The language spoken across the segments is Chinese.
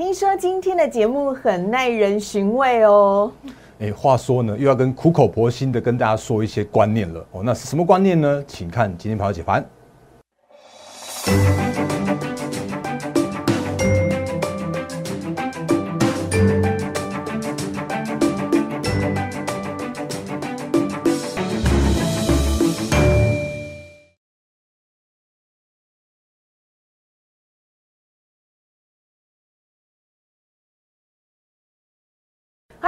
听说今天的节目很耐人寻味哦。哎，话说呢，又要跟苦口婆心的跟大家说一些观念了哦。那是什么观念呢？请看今天朋友解盘。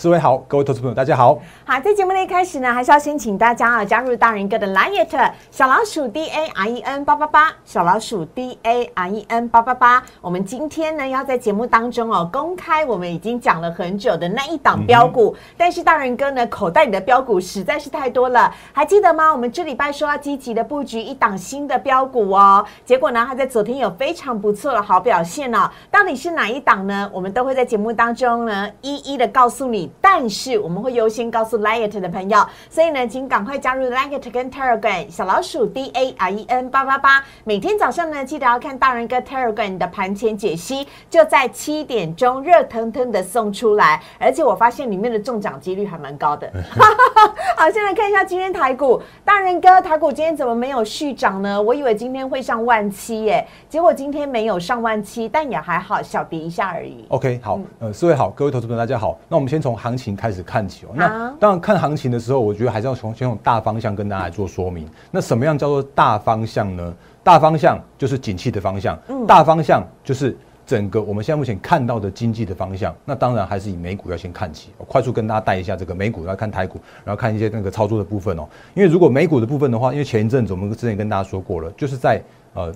四位好，各位投资朋友，大家好。好，在节目的一开始呢，还是要先请大家啊加入大人哥的 Line 小老鼠 D A R E N 八八八，小老鼠 D A R E N 八八八。我们今天呢要在节目当中哦公开我们已经讲了很久的那一档标股，但是大人哥呢口袋里的标股实在是太多了，还记得吗？我们这礼拜说要积极的布局一档新的标股哦，结果呢他在昨天有非常不错的好表现哦，到底是哪一档呢？我们都会在节目当中呢一一的告诉你。但是我们会优先告诉 Lite 的朋友，所以呢，请赶快加入 Lite 跟 Telegram 小老鼠 D A R E N 八八八，每天早上呢记得要看大人哥 Telegram 的盘前解析，就在七点钟热腾腾的送出来，而且我发现里面的中奖几率还蛮高的。好，先来看一下今天台股，大人哥台股今天怎么没有续涨呢？我以为今天会上万七耶，结果今天没有上万七，但也还好，小跌一下而已。OK，好，呃，四位好，各位投资朋友大家好，那我们先从行情开始看起哦。那当然看行情的时候，我觉得还是要从先从大方向跟大家做说明。那什么样叫做大方向呢？大方向就是景气的方向，大方向就是整个我们现在目前看到的经济的方向。那当然还是以美股要先看起。我快速跟大家带一下这个美股，要看台股，然后看一些那个操作的部分哦。因为如果美股的部分的话，因为前一阵子我们之前跟大家说过了，就是在呃。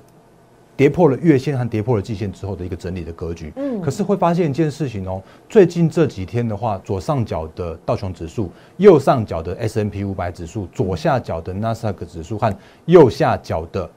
跌破了月线和跌破了季线之后的一个整理的格局，嗯，可是会发现一件事情哦，最近这几天的话，左上角的道琼指数、右上角的 S M P 五百指数、左下角的纳斯达克指数和右下角的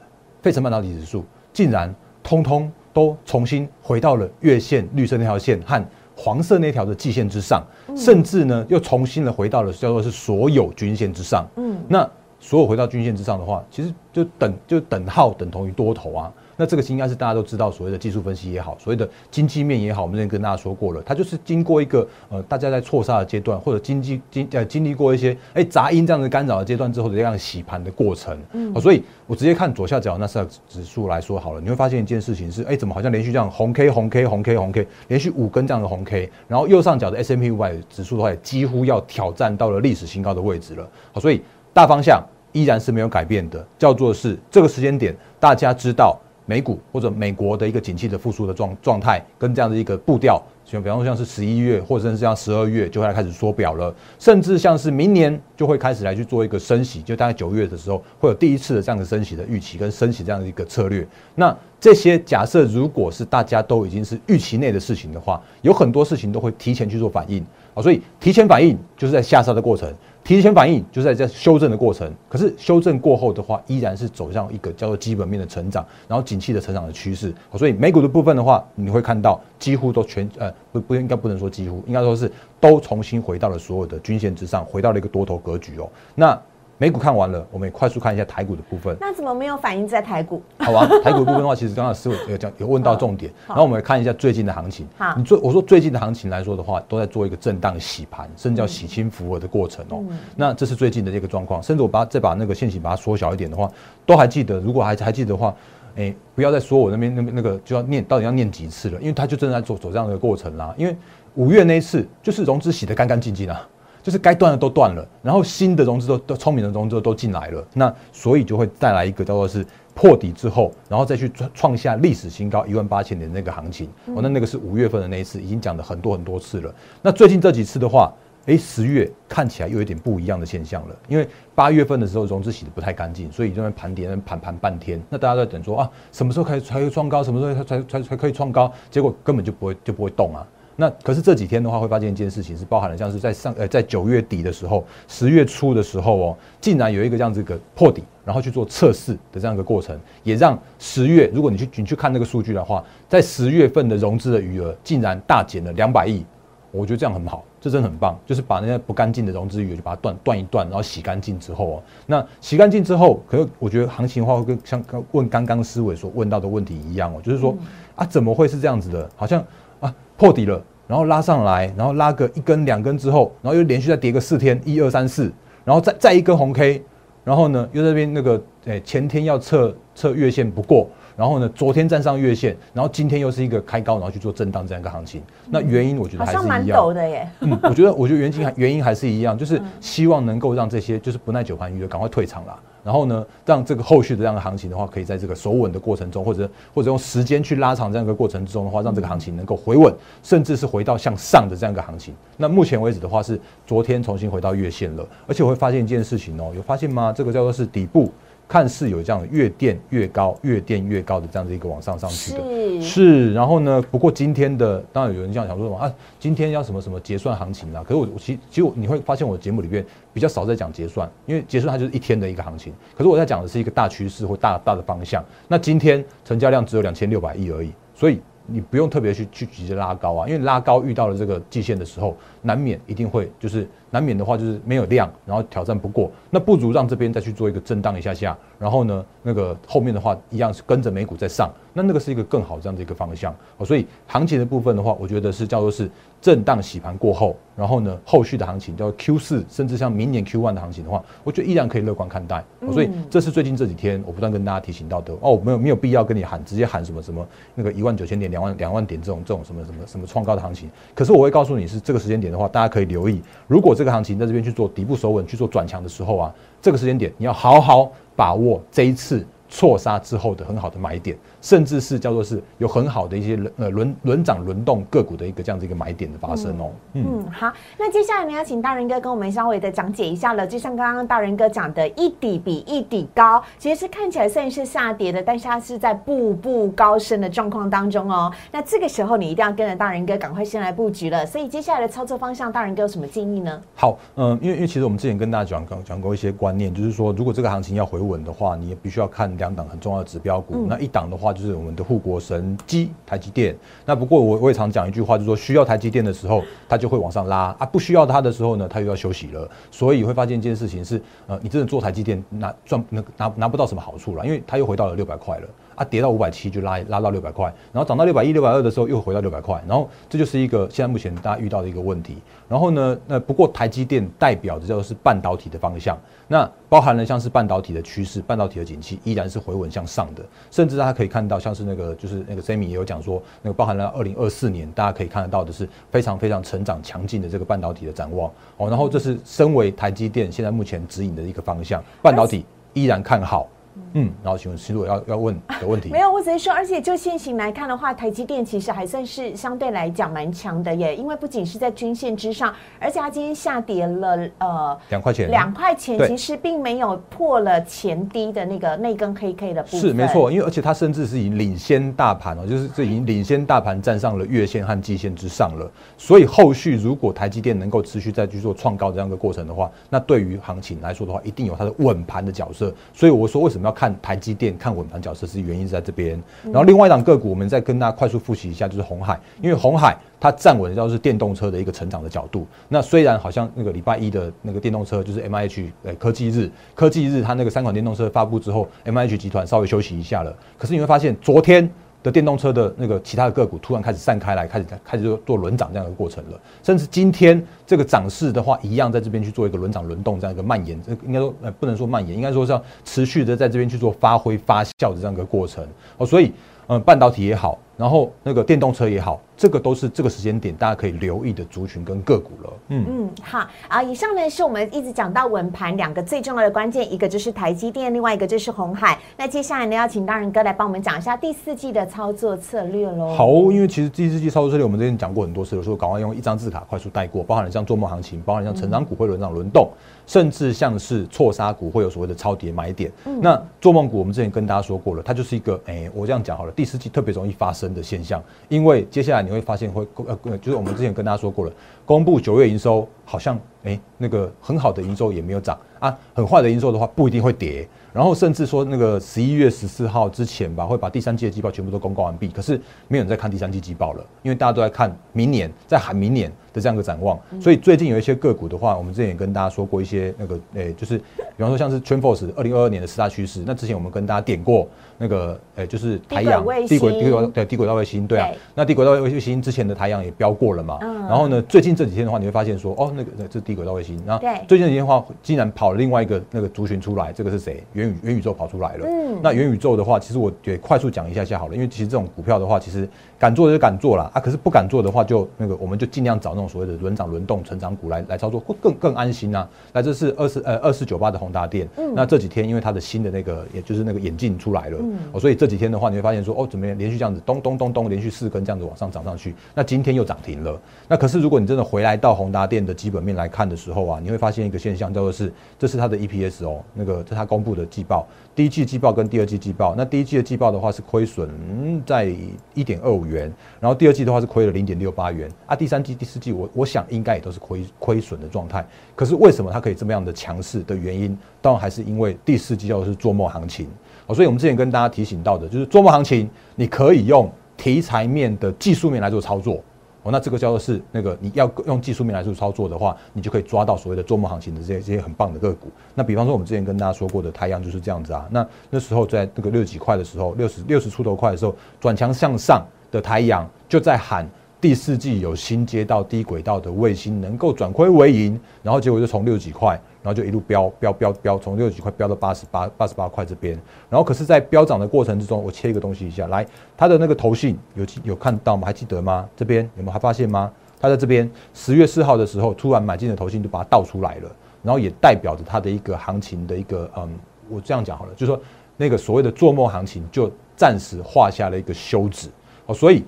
费城半导体指数，竟然通通都重新回到了月线绿色那条线和黄色那条的季线之上，甚至呢又重新的回到了叫做是所有均线之上，嗯，那所有回到均线之上的话，其实就等就等号等同于多头啊。那这个应该是大家都知道，所谓的技术分析也好，所谓的经济面也好，我们之前跟大家说过了，它就是经过一个呃大家在错杀的阶段，或者经济经呃经历过一些哎杂音这样的干扰的阶段之后的这样洗盘的过程。嗯，所以我直接看左下角那四指数来说好了，你会发现一件事情是，哎，怎么好像连续这样红 K 红 K 红 K 红 K 连续五根这样的红 K，然后右上角的 S M P 五百指数的话，几乎要挑战到了历史新高的位置了。好，所以大方向依然是没有改变的，叫做是这个时间点，大家知道。美股或者美国的一个景气的复苏的状状态，跟这样的一个步调，像比方说像是十一月，或者是像十二月就会开始缩表了，甚至像是明年就会开始来去做一个升息，就大概九月的时候会有第一次的这样的升息的预期跟升息这样的一个策略。那这些假设如果是大家都已经是预期内的事情的话，有很多事情都会提前去做反应啊，所以提前反应就是在下杀的过程。提前反应就是在这修正的过程，可是修正过后的话，依然是走向一个叫做基本面的成长，然后景气的成长的趋势。所以美股的部分的话，你会看到几乎都全呃不不应该不能说几乎，应该说是都重新回到了所有的均线之上，回到了一个多头格局哦。那美股看完了，我们也快速看一下台股的部分。那怎么没有反映在台股？好吧，台股的部分的话，其实刚刚思维有讲有问到重点。然后我们来看一下最近的行情。好，你最我说最近的行情来说的话，都在做一个震荡洗盘，甚至叫洗清浮额的过程哦。那这是最近的这个状况。甚至我把再把那个线型把它缩小一点的话，都还记得。如果还还记得的话，哎，不要再说我那边那边那个就要念到底要念几次了，因为他就正在走走这样的过程啦。因为五月那一次就是融资洗得干干净净啊。就是该断的都断了，然后新的融资都都聪明的融资都进来了，那所以就会带来一个叫做是破底之后，然后再去创创下历史新高一万八千点那个行情。哦，那那个是五月份的那一次，已经讲了很多很多次了。那最近这几次的话，哎，十月看起来又有点不一样的现象了，因为八月份的时候融资洗的不太干净，所以就在盘点，盘盘半天。那大家在等说啊，什么时候开始才会创高？什么时候才才才可以创高？结果根本就不会就不会动啊。那可是这几天的话，会发现一件事情是包含了，像是在上呃在九月底的时候，十月初的时候哦，竟然有一个这样子个破底，然后去做测试的这样一个过程，也让十月如果你去你去看那个数据的话，在十月份的融资的余额竟然大减了两百亿，我觉得这样很好，这真的很棒，就是把那些不干净的融资余就把它断断一断，然后洗干净之后哦，那洗干净之后，可是我觉得行情的话会跟像问刚刚思伟所问到的问题一样哦，就是说啊怎么会是这样子的？好像啊破底了，然后拉上来，然后拉个一根两根之后，然后又连续再跌个四天，一二三四，然后再再一根红 K，然后呢又在那边那个诶前天要测测月线不过。然后呢，昨天站上月线，然后今天又是一个开高，然后去做震荡这样一个行情。那原因我觉得还是一样。的耶。嗯，我觉得我觉得原因原因还是一样，就是希望能够让这些就是不耐久盘鱼的赶快退场啦。然后呢，让这个后续的这样的行情的话，可以在这个守稳的过程中，或者或者用时间去拉长这样一个过程之中的话，让这个行情能够回稳，甚至是回到向上的这样一个行情。那目前为止的话，是昨天重新回到月线了，而且我会发现一件事情哦，有发现吗？这个叫做是底部。看似有这样越垫越高，越垫越高的这样的一个往上上去的，是。然后呢，不过今天的当然有人这样想说什么啊，今天要什么什么结算行情啊？可是我我其其实你会发现我的节目里面比较少在讲结算，因为结算它就是一天的一个行情。可是我在讲的是一个大趋势或大大的方向。那今天成交量只有两千六百亿而已，所以你不用特别去去直接拉高啊，因为拉高遇到了这个季线的时候，难免一定会就是。难免的话就是没有量，然后挑战不过，那不如让这边再去做一个震荡一下下，然后呢，那个后面的话一样是跟着美股在上，那那个是一个更好这样的一个方向。哦，所以行情的部分的话，我觉得是叫做是震荡洗盘过后，然后呢，后续的行情叫 Q 四，甚至像明年 Q one 的行情的话，我觉得依然可以乐观看待。所以这是最近这几天我不断跟大家提醒到的哦，没有没有必要跟你喊直接喊什么什么那个一万九千点、两万两万点这种这种什么什么什么创高的行情。可是我会告诉你是这个时间点的话，大家可以留意，如果这个行情在这边去做底部守稳、去做转强的时候啊，这个时间点你要好好把握这一次错杀之后的很好的买点。甚至是叫做是有很好的一些轮呃轮轮涨轮动个股的一个这样子一个买点的发生哦。嗯，好，那接下来呢要请大仁哥跟我们稍微的讲解一下了。就像刚刚大仁哥讲的，一底比一底高，其实是看起来虽然是下跌的，但是它是在步步高升的状况当中哦。那这个时候你一定要跟着大仁哥赶快先来布局了。所以接下来的操作方向，大仁哥有什么建议呢？好，嗯，因为因为其实我们之前跟大家讲讲讲过一些观念，就是说如果这个行情要回稳的话，你也必须要看两档很重要的指标股。那一档的话。就是我们的护国神机台积电。那不过我我也常讲一句话，就是说需要台积电的时候，它就会往上拉啊；不需要它的时候呢，它又要休息了。所以会发现一件事情是，呃，你真的做台积电拿赚那拿拿不到什么好处了，因为它又回到了六百块了啊，跌到五百七就拉拉到六百块，然后涨到六百一、六百二的时候又回到六百块，然后这就是一个现在目前大家遇到的一个问题。然后呢，那不过台积电代表的就是半导体的方向。那包含了像是半导体的趋势，半导体的景气依然是回稳向上的，甚至大家可以看到，像是那个就是那个 Sammy 也有讲说，那个包含了二零二四年，大家可以看得到的是非常非常成长强劲的这个半导体的展望哦。然后这是身为台积电现在目前指引的一个方向，半导体依然看好。嗯，然后请问，其实我要要问的问题，没有，我只是说，而且就现行来看的话，台积电其实还算是相对来讲蛮强的耶，因为不仅是在均线之上，而且它今天下跌了呃两块钱，两块钱其实并没有破了前低的那个那根黑 K 的部分，是没错，因为而且它甚至是已经领先大盘哦，就是这已经领先大盘站上了月线和季线之上了，所以后续如果台积电能够持续再去做创高这样的过程的话，那对于行情来说的话，一定有它的稳盘的角色，所以我说为什么要看台积电看稳盘角色是原因在这边，然后另外一档个股，我们再跟大家快速复习一下，就是红海，因为红海它站稳的就是电动车的一个成长的角度。那虽然好像那个礼拜一的那个电动车就是 M H 呃科技日，科技日它那个三款电动车发布之后，M H 集团稍微休息一下了，可是你会发现昨天。的电动车的那个其他的个股突然开始散开来，开始开始做做轮涨这样的过程了。甚至今天这个涨势的话，一样在这边去做一个轮涨轮动这样一个蔓延，应该说呃不能说蔓延，应该说是要持续的在这边去做发挥发酵的这样一个过程哦。所以嗯，半导体也好。然后那个电动车也好，这个都是这个时间点大家可以留意的族群跟个股了。嗯嗯，好啊。以上呢是我们一直讲到稳盘两个最重要的关键，一个就是台积电，另外一个就是红海。那接下来呢，要请大仁哥来帮我们讲一下第四季的操作策略喽。好，因为其实第四季操作策略我们之前讲过很多次了，说赶快用一张字卡快速带过，包含了像做梦行情，包含像成长股会轮涨轮动，甚至像是错杀股会有所谓的超跌买点。那做梦股我们之前跟大家说过了，它就是一个哎，我这样讲好了，第四季特别容易发生。的现象，因为接下来你会发现会呃，就是我们之前跟大家说过了，公布九月营收好像哎那个很好的营收也没有涨啊，很坏的营收的话不一定会跌。然后甚至说那个十一月十四号之前吧，会把第三季的季报全部都公告完毕。可是没有人在看第三季季报了，因为大家都在看明年，在喊明年的这样一个展望。所以最近有一些个股的话，我们之前也跟大家说过一些那个，诶，就是比方说像是 TrendForce 二零二二年的十大趋势。那之前我们跟大家点过那个，诶，就是太阳低轨低轨对低轨道卫星，对啊。那低轨道卫星之前的太阳也标过了嘛。然后呢，最近这几天的话，你会发现说，哦，那个这是低轨道卫星。然后最近这几天的话，竟然跑了另外一个那个族群出来，这个是谁？元宇元宇宙跑出来。了，嗯，那元宇宙的话，其实我也快速讲一下下好了，因为其实这种股票的话，其实敢做就敢做了啊，可是不敢做的话，就那个我们就尽量找那种所谓的轮涨轮动成长股来来操作，会更更安心啊。那，这是二四呃二四九八的宏达电，嗯，那这几天因为它的新的那个，也就是那个眼镜出来了，嗯，哦，所以这几天的话，你会发现说，哦，怎么连续这样子咚咚咚咚连续四根这样子往上涨上去，那今天又涨停了。那可是如果你真的回来到宏达电的基本面来看的时候啊，你会发现一个现象，叫做是这是它的 EPS 哦，那个这它公布的季报。第一季季报跟第二季季报，那第一季的季报的话是亏损在一点二五元，然后第二季的话是亏了零点六八元啊。第三季、第四季，我我想应该也都是亏亏损的状态。可是为什么它可以这么样的强势的原因，当然还是因为第四季叫做是做梦行情。所以我们之前跟大家提醒到的，就是做梦行情，你可以用题材面的技术面来做操作。哦，那这个叫做是那个你要用技术面来做操作的话，你就可以抓到所谓的周末行情的这些这些很棒的个股。那比方说我们之前跟大家说过的太阳就是这样子啊。那那时候在那个六十几块的时候，六十六十出头块的时候，转强向上的太阳就在喊。第四季有新接到低轨道的卫星能够转亏为盈，然后结果就从六十几块，然后就一路飙飙飙飙，从六十几块飙到八十八八十八块这边。然后可是，在飙涨的过程之中，我切一个东西一下，来，它的那个头信有记有看到吗？还记得吗？这边有没有还发现吗？它在这边十月四号的时候突然买进的头信就把它倒出来了，然后也代表着它的一个行情的一个嗯，我这样讲好了，就是说那个所谓的做梦行情就暂时画下了一个休止哦，所以。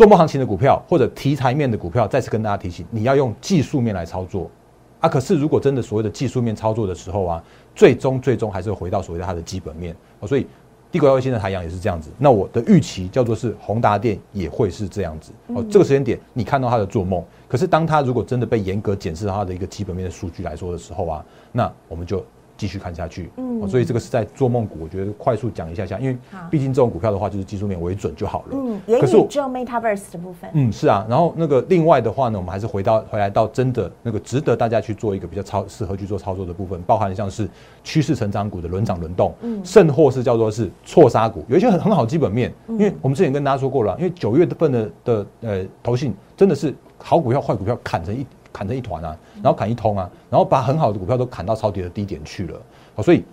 做梦行情的股票或者题材面的股票，再次跟大家提醒，你要用技术面来操作啊。可是如果真的所谓的技术面操作的时候啊，最终最终还是会回到所谓的它的基本面哦。所以低轨道卫星的太阳也是这样子。那我的预期叫做是宏达电也会是这样子哦。这个时间点你看到它的做梦，可是当它如果真的被严格检视它的一个基本面的数据来说的时候啊，那我们就。继续看下去，嗯，所以这个是在做梦股，我觉得快速讲一下下，因为毕竟这种股票的话，就是技术面为准就好了。嗯，可是只有 Metaverse 的部分。嗯，是啊，然后那个另外的话呢，我们还是回到回来到真的那个值得大家去做一个比较操适合去做操作的部分，包含像是趋势成长股的轮涨轮动，嗯，甚或是叫做是错杀股，有一些很很好基本面，因为我们之前跟大家说过了，因为九月份的的呃投信真的是好股票坏股票砍成一。砍成一团啊，然后砍一通啊，然后把很好的股票都砍到超跌的低点去了。好，所以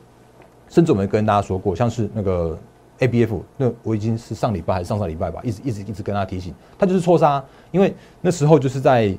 甚至我们跟大家说过，像是那个 A B F，那我已经是上礼拜还是上上礼拜吧，一直一直一直跟他提醒，他就是错杀，因为那时候就是在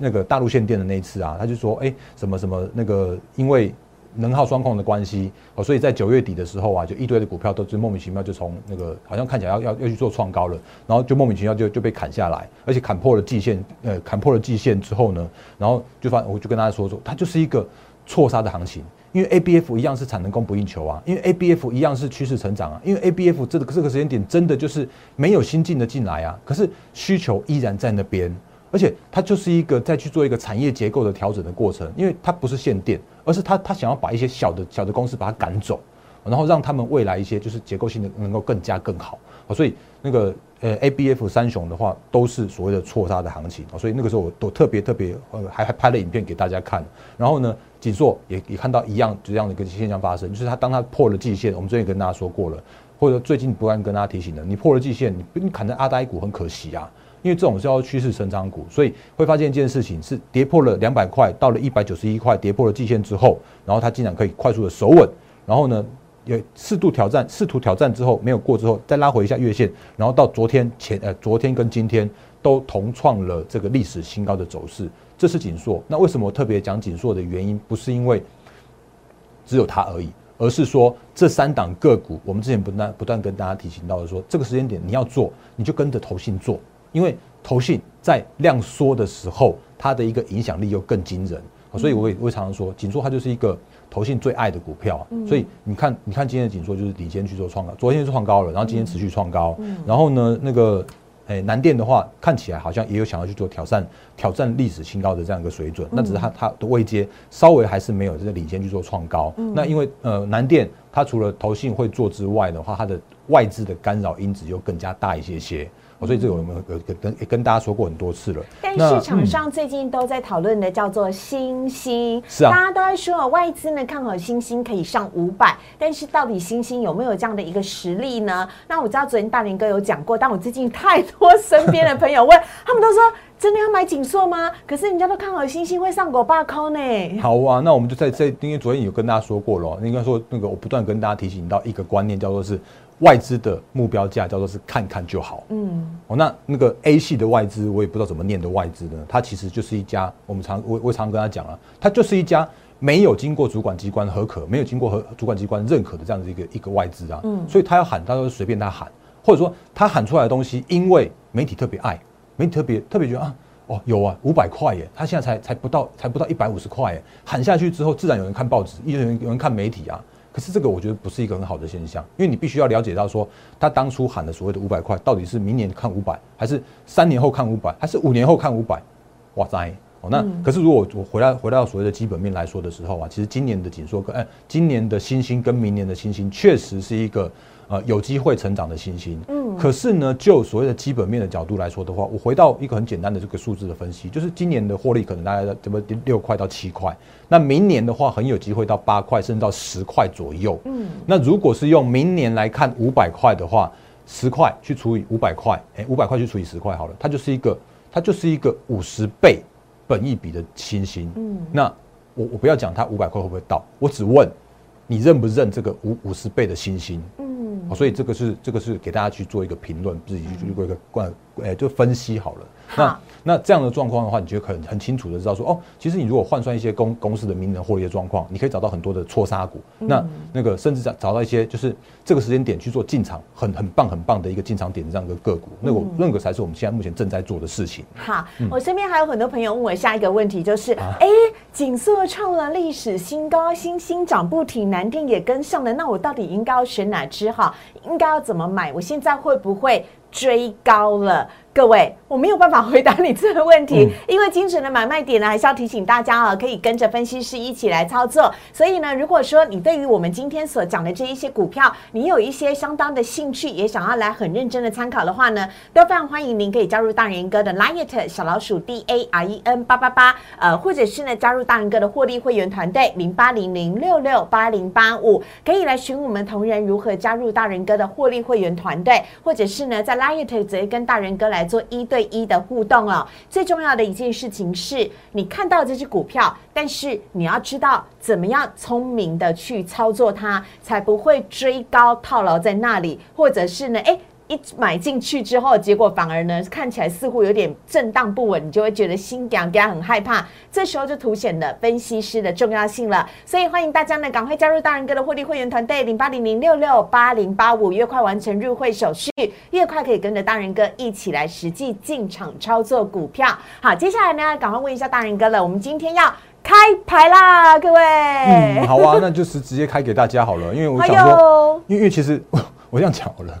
那个大陆限电的那一次啊，他就说，哎，什么什么那个因为。能耗双控的关系哦，所以在九月底的时候啊，就一堆的股票都是莫名其妙就从那个好像看起来要要要去做创高了，然后就莫名其妙就就被砍下来，而且砍破了季线，呃，砍破了季线之后呢，然后就发我就跟大家说说，它就是一个错杀的行情，因为 A B F 一样是产能供不应求啊，因为 A B F 一样是趋势成长啊，因为 A B F 这个这个时间点真的就是没有新进的进来啊，可是需求依然在那边。而且它就是一个再去做一个产业结构的调整的过程，因为它不是限电，而是它它想要把一些小的小的公司把它赶走，然后让他们未来一些就是结构性的能够更加更好。所以那个呃 A B F 三雄的话都是所谓的错杀的行情所以那个时候我都特别特别呃还还拍了影片给大家看。然后呢，锦硕也也看到一样这样的一个现象发生，就是它当它破了季线，我们之前也跟大家说过了，或者最近不断跟大家提醒的，你破了季线，你你砍在阿呆股很可惜啊。因为这种是要趋势成长股，所以会发现一件事情是跌破了两百块，到了一百九十一块，跌破了季线之后，然后它竟然可以快速的守稳，然后呢，也适度挑战，试图挑战之后没有过之后，再拉回一下月线，然后到昨天前呃昨天跟今天都同创了这个历史新高的走势，这是锦硕。那为什么特别讲锦硕的原因，不是因为只有它而已，而是说这三档个股，我们之前不断不断跟大家提醒到的说，这个时间点你要做，你就跟着投信做。因为投信在量缩的时候，它的一个影响力又更惊人，所以我也我常常说，锦硕它就是一个投信最爱的股票。所以你看，你看今天的锦硕就是领先去做创高，昨天是创高了，然后今天持续创高。然后呢，那个诶南电的话，看起来好像也有想要去做挑战挑战历史新高的这样一个水准，那只是它它的位阶稍微还是没有这个领先去做创高。那因为呃南电。它除了投信会做之外的话，它的外资的干扰因子又更加大一些些。所以这个我们有跟跟大家说过很多次了。但市场上最近都在讨论的叫做新兴，是啊，大家都在说外资呢看好新兴可以上五百，但是到底新兴有没有这样的一个实力呢？那我知道昨天大林哥有讲过，但我最近太多身边的朋友问，他们都说真的要买锦硕吗？可是人家都看好新兴会上国八空呢。好啊，那我们就在这，因为昨天有跟大家说过了，应该说那个我不断跟大家提醒到一个观念，叫做是。外资的目标价叫做是看看就好。嗯，哦，那那个 A 系的外资，我也不知道怎么念的外资呢？它其实就是一家，我们常我我常跟他讲了，它就是一家没有经过主管机关核可，没有经过和主管机关认可的这样子一个一个外资啊。嗯，所以他要喊，他都随便他喊，或者说他喊出来的东西，因为媒体特别爱，媒体特别特别觉得啊，哦有啊，五百块耶，他现在才才不到才不到一百五十块耶，喊下去之后，自然有人看报纸，有人有人看媒体啊。可是这个我觉得不是一个很好的现象，因为你必须要了解到说，他当初喊的所谓的五百块，到底是明年看五百，还是三年后看五百，还是五年后看五百？哇塞！哦，那可是如果我回来回到所谓的基本面来说的时候啊，其实今年的紧缩跟哎，今年的新兴跟明年的新兴确实是一个。呃，有机会成长的新兴，嗯，可是呢，就所谓的基本面的角度来说的话，我回到一个很简单的这个数字的分析，就是今年的获利可能大概在怎么六块到七块，那明年的话很有机会到八块，甚至到十块左右，嗯，那如果是用明年来看五百块的话，十块去除以五百块，哎，五百块去除以十块好了，它就是一个它就是一个五十倍本益比的新兴，嗯，那我我不要讲它五百块会不会到，我只问你认不认这个五五十倍的新兴，嗯。所以这个是这个是给大家去做一个评论，自己去做一个关，哎，就分析好了。那那这样的状况的话，你就很很清楚的知道说，哦，其实你如果换算一些公公司的名人获利的状况，你可以找到很多的错杀股。那那个甚至找找到一些就是这个时间点去做进场，很很棒很棒的一个进场点这样一个个股，那我那个才是我们现在目前正在做的事情。好，我身边还有很多朋友问我下一个问题，就是哎，锦硕创了历史新高，新兴涨不停，南电也跟上了，那我到底应该要选哪只哈？应该要怎么买？我现在会不会追高了？各位，我没有办法回答你这个问题，因为精准的买卖点呢，还是要提醒大家啊，可以跟着分析师一起来操作。所以呢，如果说你对于我们今天所讲的这一些股票，你有一些相当的兴趣，也想要来很认真的参考的话呢，都非常欢迎您可以加入大人哥的 Liet 小老鼠 D A R E N 八八八，呃，或者是呢加入大人哥的获利会员团队零八零零六六八零八五，可以来询我们同仁如何加入大人哥的获利会员团队，或者是呢在 Liet 直接跟大人哥来。做一对一的互动哦，最重要的一件事情是你看到这只股票，但是你要知道怎么样聪明的去操作它，才不会追高套牢在那里，或者是呢，哎。一买进去之后，结果反而呢看起来似乎有点震荡不稳，你就会觉得心痒痒，很害怕。这时候就凸显了分析师的重要性了。所以欢迎大家呢赶快加入大人哥的获利会员团队零八零零六六八零八五，越快完成入会手续，越快可以跟着大人哥一起来实际进场操作股票。好，接下来呢赶快问一下大人哥了，我们今天要开牌啦，各位。嗯，好啊，那就是直接开给大家好了，因为我想说，因为其实 我这样讲好了。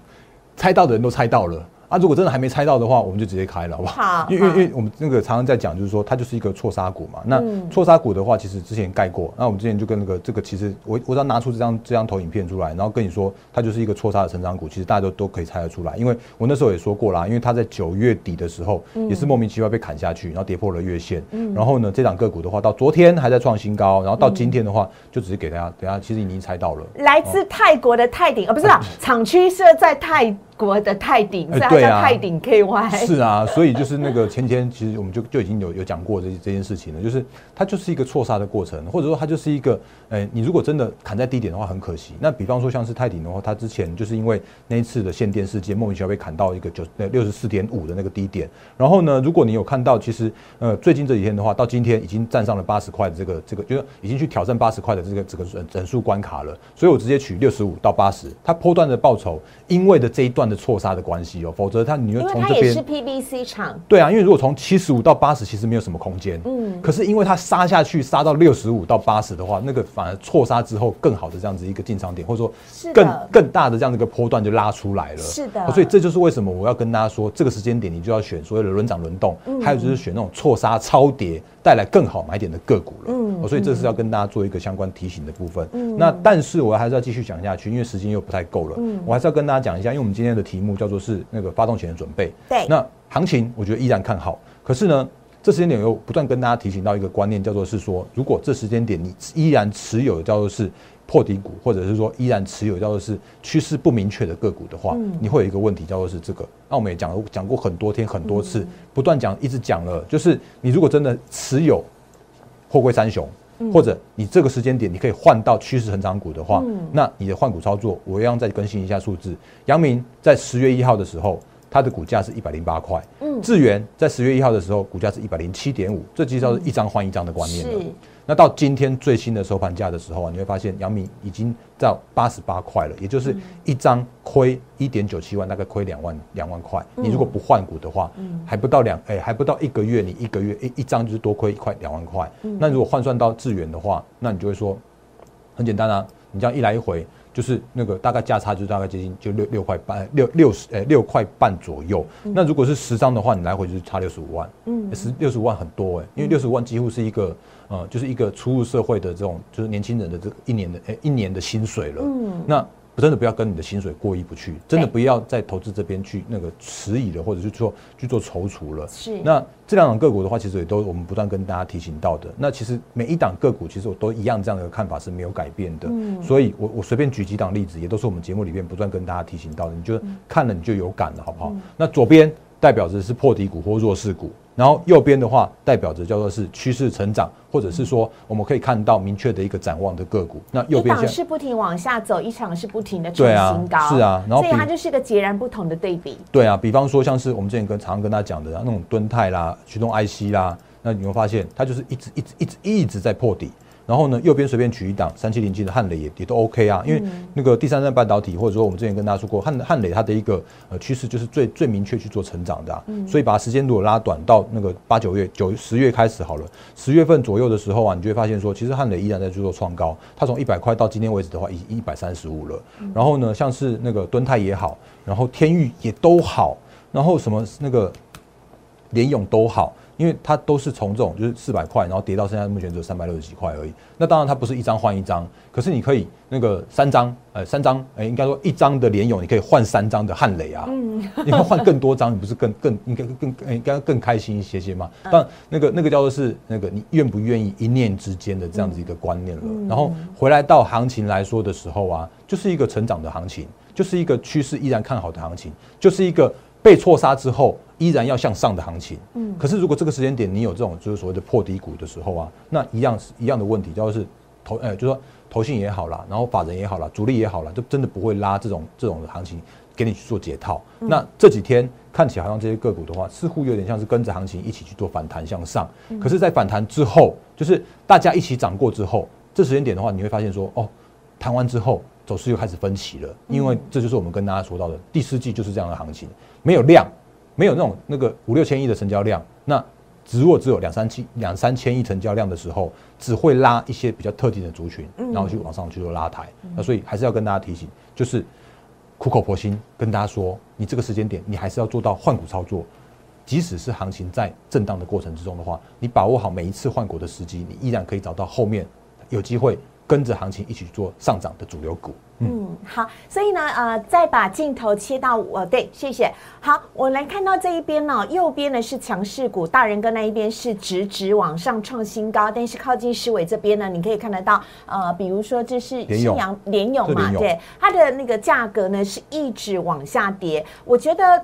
猜到的人都猜到了。啊，如果真的还没猜到的话，我们就直接开了，好不好？因为因为我们那个常常在讲，就是说它就是一个错杀股嘛。那错杀股的话，其实之前盖过。那我们之前就跟那个这个，其实我我只要拿出这张这张投影片出来，然后跟你说，它就是一个错杀的成长股。其实大家都都可以猜得出来，因为我那时候也说过啦，因为它在九月底的时候也是莫名其妙被砍下去，然后跌破了月线。然后呢，这档个股的话，到昨天还在创新高，然后到今天的话，就只是给大家，等下其实已经猜到了。来自泰国的泰鼎啊，不是 厂区设在泰。国的泰鼎，是叫泰鼎 KY。是啊，所以就是那个前天，其实我们就就已经有有讲过这这件事情了，就是它就是一个错杀的过程，或者说它就是一个，哎，你如果真的砍在低点的话，很可惜。那比方说像是泰鼎的话，它之前就是因为那一次的限电事件，莫名其妙被砍到一个九呃六十四点五的那个低点。然后呢，如果你有看到，其实呃最近这几天的话，到今天已经站上了八十块的这个这个，就是已经去挑战八十块的这个这个整数关卡了。所以我直接取六十五到八十，它波段的报酬，因为的这一段。的错杀的关系哦，否则它你会从这边是 PBC 厂对啊，因为如果从七十五到八十，其实没有什么空间。嗯，可是因为它杀下去杀到六十五到八十的话，那个反而错杀之后更好的这样子一个进场点，或者说更更大的这样的一个波段就拉出来了。是的，所以这就是为什么我要跟大家说，这个时间点你就要选所谓的轮涨轮动，还有就是选那种错杀超跌。带来更好买点的个股了。嗯，所以这是要跟大家做一个相关提醒的部分。嗯，那但是我还是要继续讲下去，因为时间又不太够了。嗯，我还是要跟大家讲一下，因为我们今天的题目叫做是那个发动前的准备。对，那行情我觉得依然看好，可是呢？这时间点又不断跟大家提醒到一个观念，叫做是说，如果这时间点你依然持有叫做是破底股，或者是说依然持有叫做是趋势不明确的个股的话，你会有一个问题叫做是这个。那我们也讲讲过很多天很多次，不断讲一直讲了，就是你如果真的持有货柜三雄，或者你这个时间点你可以换到趋势成长股的话，那你的换股操作，我一样再更新一下数字。阳明在十月一号的时候。它的股价是一百零八块，嗯，智源在十月一号的时候，股价是一百零七点五，这其实是一张换一张的观念了。那到今天最新的收盘价的时候啊，你会发现阳明已经到八十八块了，也就是一张亏一点九七万，大概亏两万两万块。你如果不换股的话，还不到两哎，还不到一个月，你一个月一一张就是多亏一块两万块。那如果换算到智源的话，那你就会说很简单啊，你这样一来一回。就是那个大概价差就大概接近就六六块半六六十呃六块半左右。那如果是十张的话，你来回就是差六十五万。嗯，十六十五万很多诶，因为六十五万几乎是一个呃，就是一个初入社会的这种就是年轻人的这一年的诶一年的薪水了。嗯，那。真的不要跟你的薪水过意不去，真的不要在投资这边去那个迟疑了，或者是做去做踌躇了。是。那这两档个股的话，其实也都我们不断跟大家提醒到的。那其实每一档个股，其实我都一样这样的看法是没有改变的。嗯。所以我我随便举几档例子，也都是我们节目里面不断跟大家提醒到的。你就看了你就有感了，好不好？那左边代表着是破底股或弱势股。然后右边的话，代表着叫做是趋势成长，或者是说我们可以看到明确的一个展望的个股。那右边是不停往下走，一场是不停的创新高，是啊，然后所以它就是一个截然不同的对比。对啊，比方说像是我们之前跟常常跟他讲的那种敦泰啦、驱动 IC 啦，那你会发现它就是一直一直一直一直在破底。然后呢，右边随便取一档三七零七的汉磊也也都 OK 啊，因为那个第三代半导体，或者说我们之前跟大家说过，汉汉磊它的一个呃趋势就是最最明确去做成长的，所以把时间如果拉短到那个八九月九十月开始好了，十月份左右的时候啊，你就会发现说，其实汉磊依然在去做创高，它从一百块到今天为止的话，已经一百三十五了。然后呢，像是那个敦泰也好，然后天域也都好，然后什么那个联勇都好。因为它都是从这种就是四百块，然后跌到现在目前只有三百六十几块而已。那当然它不是一张换一张，可是你可以那个三张，呃，三张，呃，应该说一张的联勇，你可以换三张的汉雷啊。嗯，你要换更多张，你不是更更应该更应该更开心一些些吗？但那个那个叫做是那个你愿不愿意一念之间的这样子一个观念了。然后回来到行情来说的时候啊，就是一个成长的行情，就是一个趋势依然看好的行情，就是一个。被错杀之后，依然要向上的行情。嗯，可是如果这个时间点你有这种就是所谓的破底股的时候啊，那一样是一样的问题，就是投呃，就说投信也好啦，然后法人也好啦，主力也好啦，就真的不会拉这种这种的行情给你去做解套。那这几天看起来好像这些个股的话，似乎有点像是跟着行情一起去做反弹向上。可是，在反弹之后，就是大家一起涨过之后，这时间点的话，你会发现说，哦，弹完之后。走势又开始分歧了，因为这就是我们跟大家说到的第四季就是这样的行情，没有量，没有那种那个五六千亿的成交量，那只如果只有两三千两三千亿成交量的时候，只会拉一些比较特定的族群，然后去往上去做拉抬。那所以还是要跟大家提醒，就是苦口婆心跟大家说，你这个时间点你还是要做到换股操作，即使是行情在震荡的过程之中的话，你把握好每一次换股的时机，你依然可以找到后面有机会。跟着行情一起做上涨的主流股。嗯，好，所以呢，呃，再把镜头切到我，对，谢谢。好，我来看到这一边呢，右边呢是强势股，大人哥那一边是直直往上创新高，但是靠近市尾这边呢，你可以看得到，呃，比如说这是新阳联勇嘛，对，它的那个价格呢是一直往下跌，我觉得。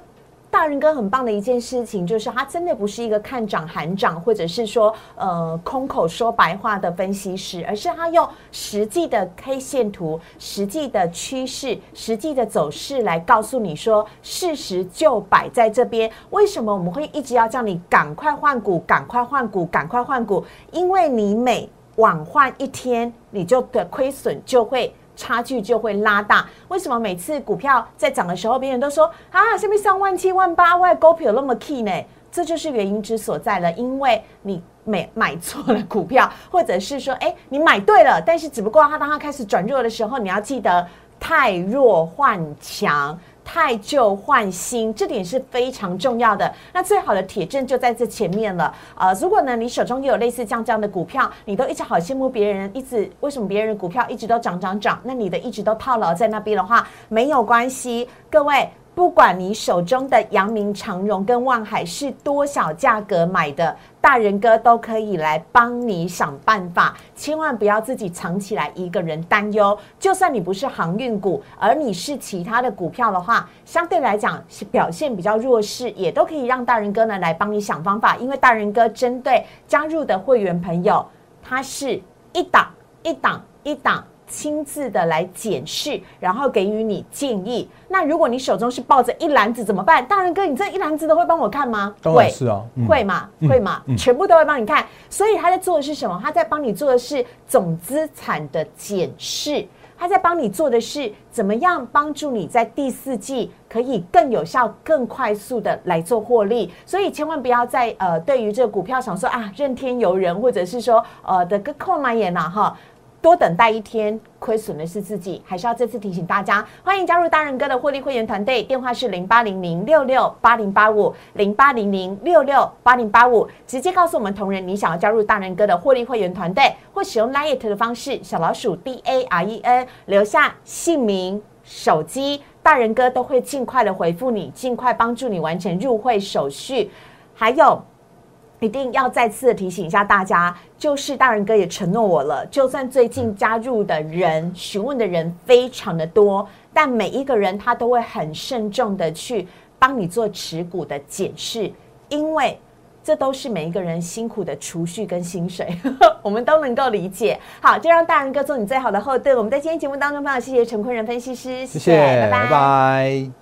大人哥很棒的一件事情，就是他真的不是一个看涨喊涨，或者是说呃空口说白话的分析师，而是他用实际的 K 线图、实际的趋势、实际的走势来告诉你说，事实就摆在这边。为什么我们会一直要叫你赶快换股、赶快换股、赶快换股？因为你每晚换一天，你就的亏损就会。差距就会拉大。为什么每次股票在涨的时候，别人都说啊，下面上万七万八万股票那么 key 呢？这就是原因之所在了。因为你买买错了股票，或者是说，哎，你买对了，但是只不过它当它开始转弱的时候，你要记得太弱换强。汰旧换新，这点是非常重要的。那最好的铁证就在这前面了。呃，如果呢你手中也有类似这样这样的股票，你都一直好羡慕别人，一直为什么别人的股票一直都涨涨涨，那你的一直都套牢在那边的话，没有关系，各位。不管你手中的阳明长荣跟万海是多少价格买的，大人哥都可以来帮你想办法。千万不要自己藏起来一个人担忧。就算你不是航运股，而你是其他的股票的话，相对来讲是表现比较弱势，也都可以让大人哥呢来帮你想方法。因为大人哥针对加入的会员朋友，他是一档一档一档。亲自的来检视，然后给予你建议。那如果你手中是抱着一篮子怎么办？大人哥，你这一篮子都会帮我看吗？会是啊，会嘛，会嘛，全部都会帮你看。所以他在做的是什么？他在帮你做的是总资产的检视，他在帮你做的是怎么样帮助你在第四季可以更有效、更快速的来做获利。所以千万不要在呃，对于这个股票想说啊，任天由人，或者是说呃的个扣买眼呐哈。多等待一天，亏损的是自己，还是要再次提醒大家，欢迎加入大人哥的获利会员团队，电话是零八零零六六八零八五零八零零六六八零八五，直接告诉我们同仁你想要加入大人哥的获利会员团队，或使用 Lite 的方式，小老鼠 D A R E N 留下姓名、手机，大人哥都会尽快的回复你，尽快帮助你完成入会手续，还有。一定要再次的提醒一下大家，就是大人哥也承诺我了，就算最近加入的人、询问的人非常的多，但每一个人他都会很慎重的去帮你做持股的检视，因为这都是每一个人辛苦的储蓄跟薪水，我们都能够理解。好，就让大人哥做你最好的后盾。我们在今天节目当中，非常谢谢陈坤仁分析师，谢谢，拜拜。